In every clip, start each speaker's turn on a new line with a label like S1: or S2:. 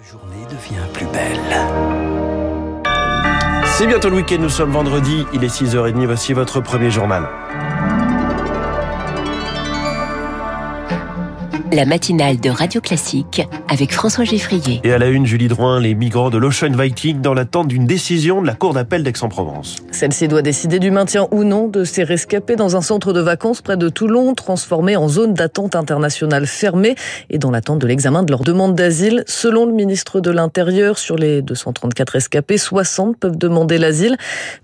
S1: Journée devient plus belle. C'est bientôt le week-end, nous sommes vendredi, il est 6h30, voici votre premier journal.
S2: La matinale de Radio Classique avec François Geffrier.
S1: Et à la une, Julie Drouin, les migrants de l'Ocean Viking dans l'attente d'une décision de la Cour d'appel d'Aix-en-Provence.
S3: Celle-ci doit décider du maintien ou non de ces rescapés dans un centre de vacances près de Toulon, transformé en zone d'attente internationale fermée et dans l'attente de l'examen de leur demande d'asile. Selon le ministre de l'Intérieur, sur les 234 rescapés, 60 peuvent demander l'asile.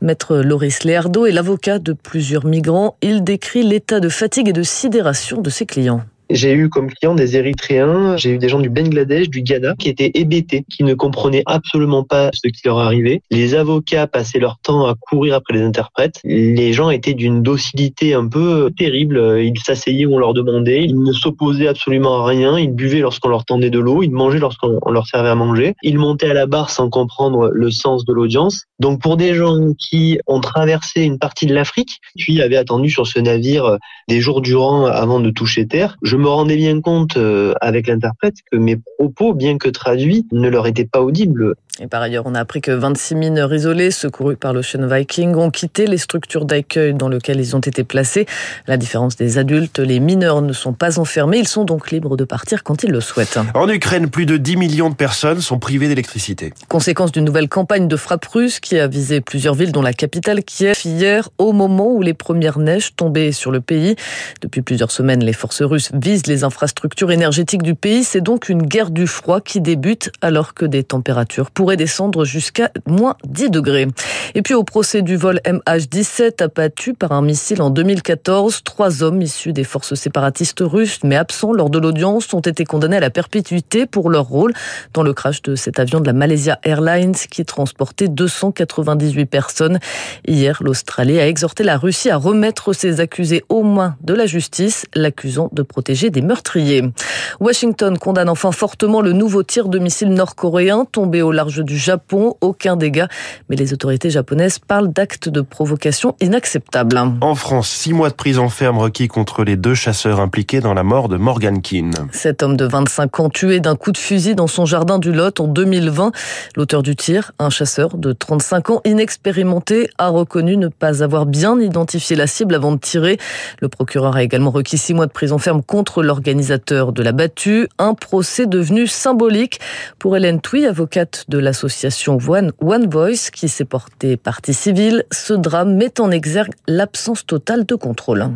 S3: Maître Loris Léardo est l'avocat de plusieurs migrants. Il décrit l'état de fatigue et de sidération de ses clients.
S4: J'ai eu comme client des Érythréens, j'ai eu des gens du Bangladesh, du Ghana, qui étaient hébétés, qui ne comprenaient absolument pas ce qui leur arrivait. Les avocats passaient leur temps à courir après les interprètes. Les gens étaient d'une docilité un peu terrible. Ils s'asseyaient où on leur demandait. Ils ne s'opposaient absolument à rien. Ils buvaient lorsqu'on leur tendait de l'eau. Ils mangeaient lorsqu'on leur servait à manger. Ils montaient à la barre sans comprendre le sens de l'audience. Donc pour des gens qui ont traversé une partie de l'Afrique, puis avaient attendu sur ce navire des jours durant avant de toucher terre, je me rendais bien compte euh, avec l'interprète que mes propos, bien que traduits, ne leur étaient pas audibles.
S3: Et par ailleurs, on a appris que 26 mineurs isolés secourus par l'Ocean Viking ont quitté les structures d'accueil dans lesquelles ils ont été placés. À la différence des adultes, les mineurs ne sont pas enfermés. Ils sont donc libres de partir quand ils le souhaitent.
S1: En Ukraine, plus de 10 millions de personnes sont privées d'électricité.
S3: Conséquence d'une nouvelle campagne de frappe russe qui a visé plusieurs villes, dont la capitale Kiev, hier, au moment où les premières neiges tombaient sur le pays. Depuis plusieurs semaines, les forces russes visent les infrastructures énergétiques du pays. C'est donc une guerre du froid qui débute alors que des températures descendre jusqu'à moins 10 degrés. Et puis au procès du vol MH17 abattu par un missile en 2014, trois hommes issus des forces séparatistes russes mais absents lors de l'audience ont été condamnés à la perpétuité pour leur rôle dans le crash de cet avion de la Malaysia Airlines qui transportait 298 personnes. Hier, l'Australie a exhorté la Russie à remettre ses accusés aux mains de la justice, l'accusant de protéger des meurtriers. Washington condamne enfin fortement le nouveau tir de missile nord-coréen tombé au large du Japon. Aucun dégât, mais les autorités japonaises parlent d'actes de provocation inacceptables.
S1: En France, six mois de prison ferme requis contre les deux chasseurs impliqués dans la mort de Morgan Keane.
S3: Cet homme de 25 ans tué d'un coup de fusil dans son jardin du Lot en 2020. L'auteur du tir, un chasseur de 35 ans inexpérimenté, a reconnu ne pas avoir bien identifié la cible avant de tirer. Le procureur a également requis six mois de prison ferme contre l'organisateur de la battue. Un procès devenu symbolique pour Hélène Touy, avocate de l'association One, One Voice, qui s'est portée partie civile. Ce drame met en exergue l'absence totale de contrôle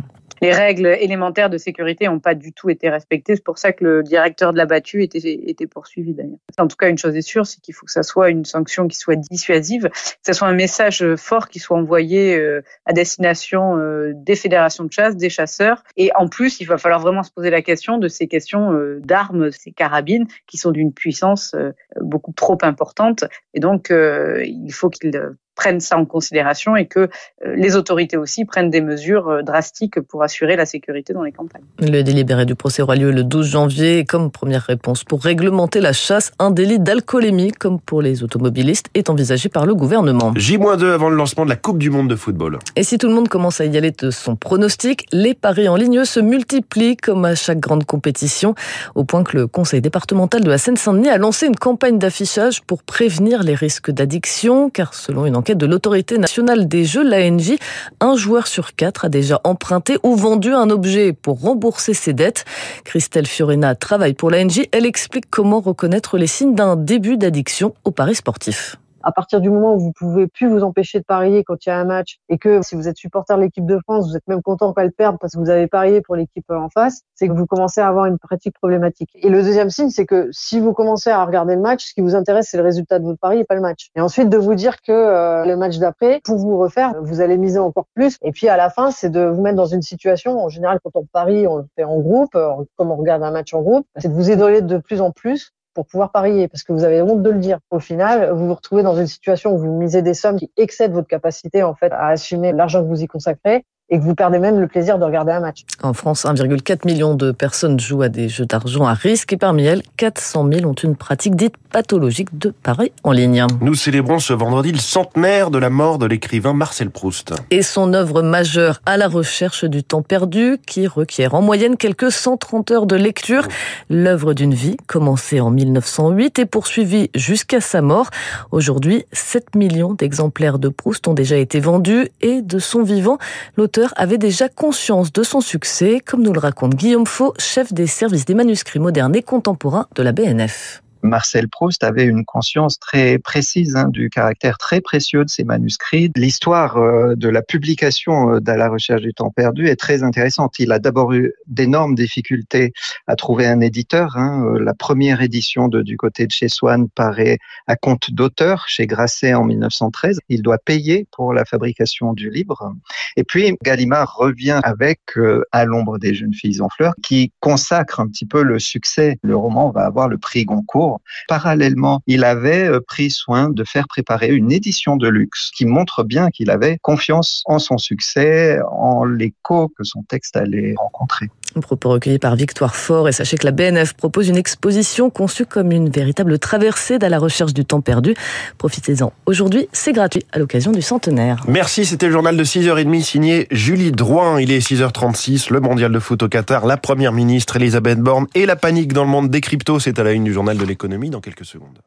S5: les règles élémentaires de sécurité n'ont pas du tout été respectées. C'est pour ça que le directeur de la battue était, était poursuivi d'ailleurs. En tout cas, une chose est sûre, c'est qu'il faut que ça soit une sanction qui soit dissuasive, que ce soit un message fort qui soit envoyé euh, à destination euh, des fédérations de chasse, des chasseurs. Et en plus, il va falloir vraiment se poser la question de ces questions euh, d'armes, ces carabines qui sont d'une puissance beaucoup trop importante. Et donc, il faut qu'ils prennent ça en considération et que euh, les autorités aussi prennent des mesures euh, drastiques pour assurer la sécurité dans les campagnes.
S3: Le délibéré du procès aura lieu le 12 janvier et comme première réponse pour réglementer la chasse, un délit d'alcoolémie comme pour les automobilistes est envisagé par le gouvernement.
S1: J-2 avant le lancement de la Coupe du monde de football.
S3: Et si tout le monde commence à y aller de son pronostic, les paris en ligne se multiplient comme à chaque grande compétition au point que le conseil départemental de la Seine-Saint-Denis a lancé une campagne d'affichage pour prévenir les risques d'addiction car selon une enquête de l'autorité nationale des jeux, l'ANJ, un joueur sur quatre a déjà emprunté ou vendu un objet pour rembourser ses dettes. Christelle Fiorina travaille pour l'ANJ. Elle explique comment reconnaître les signes d'un début d'addiction au paris sportif
S6: à partir du moment où vous pouvez plus vous empêcher de parier quand il y a un match et que si vous êtes supporter de l'équipe de France, vous êtes même content qu'elle perde parce que vous avez parié pour l'équipe en face, c'est que vous commencez à avoir une pratique problématique. Et le deuxième signe, c'est que si vous commencez à regarder le match, ce qui vous intéresse, c'est le résultat de votre pari et pas le match. Et ensuite, de vous dire que euh, le match d'après, pour vous refaire, vous allez miser encore plus. Et puis à la fin, c'est de vous mettre dans une situation, en général, quand on parie, on le fait en groupe, euh, comme on regarde un match en groupe, c'est de vous isoler de plus en plus pour pouvoir parier, parce que vous avez honte de le dire. Au final, vous vous retrouvez dans une situation où vous misez des sommes qui excèdent votre capacité en fait à assumer l'argent que vous y consacrez, et que vous perdez même le plaisir de regarder un match.
S3: En France, 1,4 million de personnes jouent à des jeux d'argent à risque et parmi elles, 400 000 ont une pratique dite pathologique de paris en ligne.
S1: Nous célébrons ce vendredi le centenaire de la mort de l'écrivain Marcel Proust.
S3: Et son œuvre majeure à la recherche du temps perdu qui requiert en moyenne quelques 130 heures de lecture. L'œuvre d'une vie commencée en 1908 et poursuivie jusqu'à sa mort. Aujourd'hui, 7 millions d'exemplaires de Proust ont déjà été vendus et de son vivant, l'auteur avait déjà conscience de son succès, comme nous le raconte Guillaume Faux, chef des services des manuscrits modernes et contemporains de la BNF.
S7: Marcel Proust avait une conscience très précise hein, du caractère très précieux de ses manuscrits. L'histoire euh, de la publication euh, de la recherche du temps perdu est très intéressante. Il a d'abord eu d'énormes difficultés à trouver un éditeur. Hein. Euh, la première édition de Du côté de chez Swann paraît à compte d'auteur chez Grasset en 1913. Il doit payer pour la fabrication du livre. Et puis Gallimard revient avec À l'ombre des jeunes filles en fleurs qui consacre un petit peu le succès. Le roman va avoir le prix Goncourt Parallèlement, il avait euh, pris soin de faire préparer une édition de luxe qui montre bien qu'il avait confiance en son succès, en l'écho que son texte allait rencontrer.
S3: Un propos recueilli par Victoire Fort et sachez que la BNF propose une exposition conçue comme une véritable traversée dans la recherche du temps perdu. Profitez-en. Aujourd'hui, c'est gratuit à l'occasion du centenaire.
S1: Merci, c'était le journal de 6h30 signé Julie Drouin. Il est 6h36, le mondial de foot au Qatar, la première ministre Elisabeth Borne et la panique dans le monde des cryptos. C'est à la une du journal de dans quelques secondes.